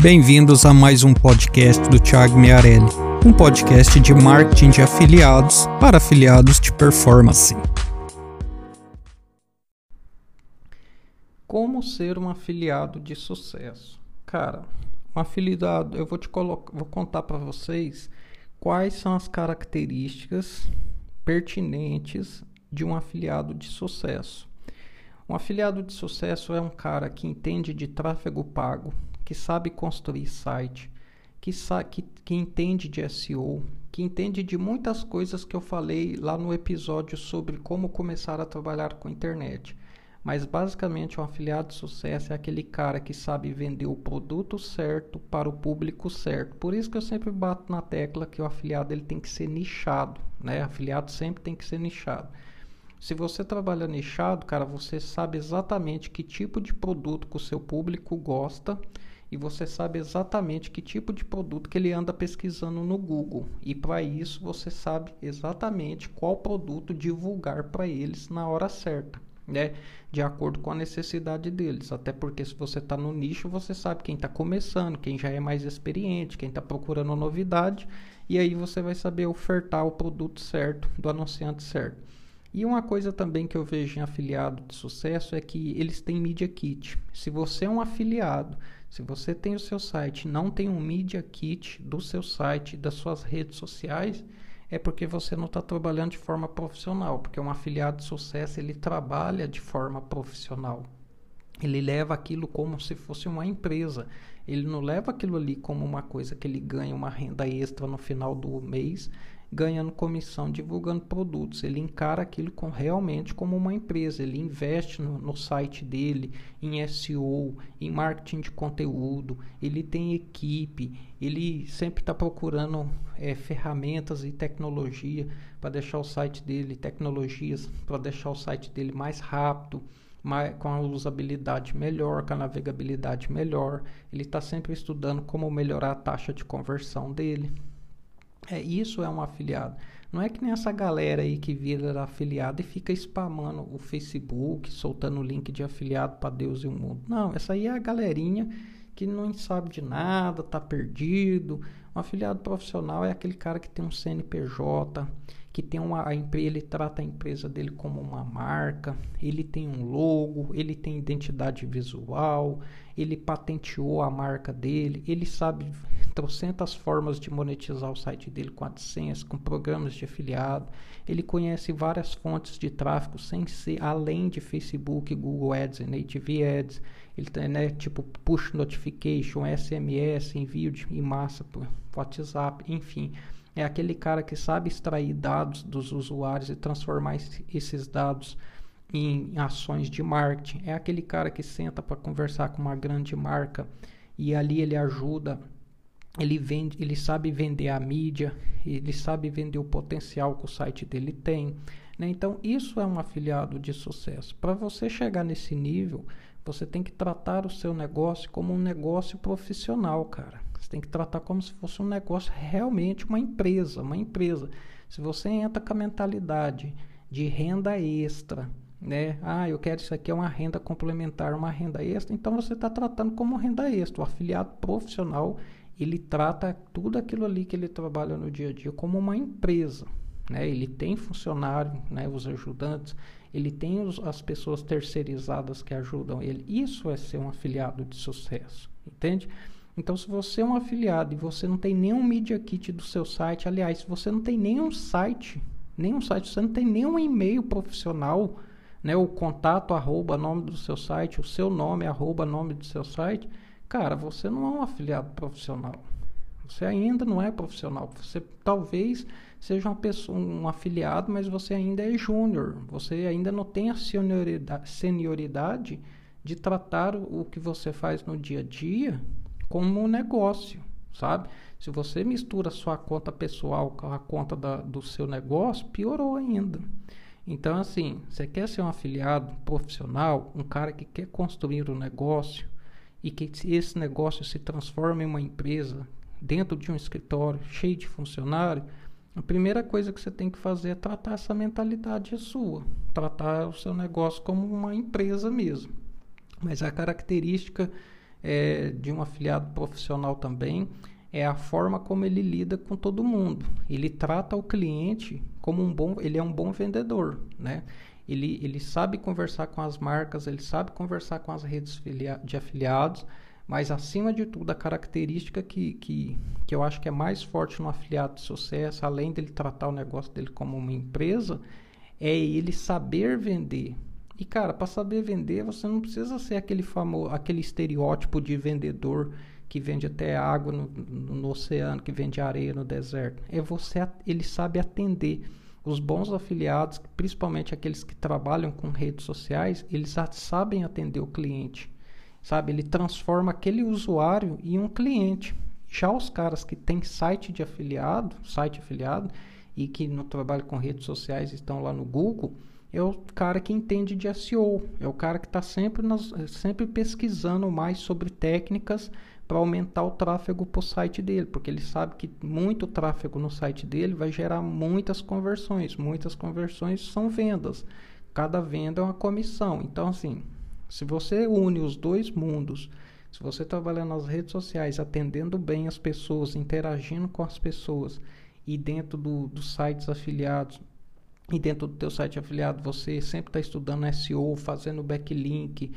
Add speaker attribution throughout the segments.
Speaker 1: Bem-vindos a mais um podcast do Thiago Miarelli, um podcast de marketing de afiliados para afiliados de performance. Como ser um afiliado de sucesso? Cara, um afiliado, eu vou te colocar, vou contar para vocês quais são as características pertinentes de um afiliado de sucesso. Um afiliado de sucesso é um cara que entende de tráfego pago, que sabe construir site, que, que, que entende de SEO, que entende de muitas coisas que eu falei lá no episódio sobre como começar a trabalhar com internet. Mas basicamente um afiliado de sucesso é aquele cara que sabe vender o produto certo para o público certo. Por isso que eu sempre bato na tecla que o afiliado ele tem que ser nichado, né? Afiliado sempre tem que ser nichado. Se você trabalha nichado, cara, você sabe exatamente que tipo de produto que o seu público gosta e você sabe exatamente que tipo de produto que ele anda pesquisando no Google. E para isso você sabe exatamente qual produto divulgar para eles na hora certa, né? De acordo com a necessidade deles. Até porque se você está no nicho, você sabe quem está começando, quem já é mais experiente, quem está procurando novidade. E aí você vai saber ofertar o produto certo do anunciante certo. E uma coisa também que eu vejo em afiliado de sucesso é que eles têm Media Kit. Se você é um afiliado se você tem o seu site não tem um Media Kit do seu site, das suas redes sociais, é porque você não está trabalhando de forma profissional, porque um afiliado de sucesso ele trabalha de forma profissional. Ele leva aquilo como se fosse uma empresa. Ele não leva aquilo ali como uma coisa que ele ganha uma renda extra no final do mês ganhando comissão divulgando produtos. Ele encara aquilo com, realmente como uma empresa. Ele investe no, no site dele, em SEO, em marketing de conteúdo. Ele tem equipe. Ele sempre está procurando é, ferramentas e tecnologia para deixar o site dele, tecnologias para deixar o site dele mais rápido. Com a usabilidade melhor, com a navegabilidade melhor. Ele está sempre estudando como melhorar a taxa de conversão dele. É, isso é um afiliado. Não é que nem essa galera aí que vira afiliado e fica spamando o Facebook, soltando o link de afiliado para Deus e o mundo. Não, essa aí é a galerinha que não sabe de nada, tá perdido. Um afiliado profissional é aquele cara que tem um CNPJ, que tem uma a ele trata a empresa dele como uma marca, ele tem um logo, ele tem identidade visual, ele patenteou a marca dele, ele sabe trocentas formas de monetizar o site dele com AdSense, com programas de afiliado. Ele conhece várias fontes de tráfego sem ser além de Facebook, Google Ads e Native Ads. Ele tem, né, tipo push notification, SMS, envio de, em massa por WhatsApp, enfim. É aquele cara que sabe extrair dados dos usuários e transformar esses dados em ações de marketing. É aquele cara que senta para conversar com uma grande marca e ali ele ajuda ele vende, ele sabe vender a mídia, ele sabe vender o potencial que o site dele tem. Né? Então, isso é um afiliado de sucesso. Para você chegar nesse nível, você tem que tratar o seu negócio como um negócio profissional, cara. Você tem que tratar como se fosse um negócio realmente uma empresa, uma empresa. Se você entra com a mentalidade de renda extra, né? Ah, eu quero isso aqui é uma renda complementar, uma renda extra. Então você está tratando como renda extra. O afiliado profissional ele trata tudo aquilo ali que ele trabalha no dia a dia como uma empresa. Né? Ele tem funcionário, né? os ajudantes, ele tem os, as pessoas terceirizadas que ajudam ele. Isso é ser um afiliado de sucesso, entende? Então, se você é um afiliado e você não tem nenhum media kit do seu site, aliás, se você não tem nenhum site, nenhum site, você não tem nenhum e-mail profissional, né, o contato arroba nome do seu site, o seu nome arroba nome do seu site, Cara, você não é um afiliado profissional. Você ainda não é profissional. Você talvez seja uma pessoa, um afiliado, mas você ainda é júnior. Você ainda não tem a senioridade, senioridade de tratar o que você faz no dia a dia como um negócio, sabe? Se você mistura sua conta pessoal com a conta da, do seu negócio, piorou ainda. Então, assim, você quer ser um afiliado profissional, um cara que quer construir um negócio, e que esse negócio se transforme em uma empresa dentro de um escritório cheio de funcionário, a primeira coisa que você tem que fazer é tratar essa mentalidade sua, tratar o seu negócio como uma empresa mesmo. Mas a característica é, de um afiliado profissional também é a forma como ele lida com todo mundo. Ele trata o cliente como um bom, ele é um bom vendedor, né? Ele, ele sabe conversar com as marcas, ele sabe conversar com as redes de afiliados, mas acima de tudo, a característica que, que, que eu acho que é mais forte no afiliado de sucesso, além dele tratar o negócio dele como uma empresa, é ele saber vender. E cara, para saber vender, você não precisa ser aquele famoso, aquele estereótipo de vendedor que vende até água no, no, no oceano, que vende areia no deserto. É você, ele sabe atender. Os bons afiliados, principalmente aqueles que trabalham com redes sociais, eles sabem atender o cliente. Sabe, ele transforma aquele usuário em um cliente. Já os caras que têm site de afiliado, site afiliado, e que no trabalho com redes sociais estão lá no Google, é o cara que entende de SEO, é o cara que está sempre, sempre pesquisando mais sobre técnicas para aumentar o tráfego para o site dele, porque ele sabe que muito tráfego no site dele vai gerar muitas conversões. Muitas conversões são vendas. Cada venda é uma comissão. Então, assim, se você une os dois mundos, se você trabalhar nas redes sociais, atendendo bem as pessoas, interagindo com as pessoas e dentro do, dos sites afiliados, e dentro do teu site afiliado você sempre está estudando SEO, fazendo backlink,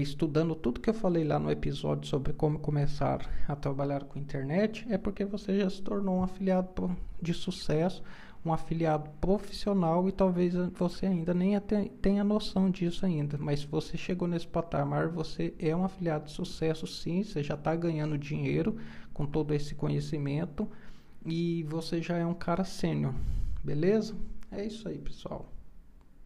Speaker 1: estudando tudo que eu falei lá no episódio sobre como começar a trabalhar com internet, é porque você já se tornou um afiliado de sucesso, um afiliado profissional e talvez você ainda nem tenha noção disso ainda. Mas se você chegou nesse patamar, você é um afiliado de sucesso sim, você já está ganhando dinheiro com todo esse conhecimento e você já é um cara sênior, beleza? É isso aí, pessoal.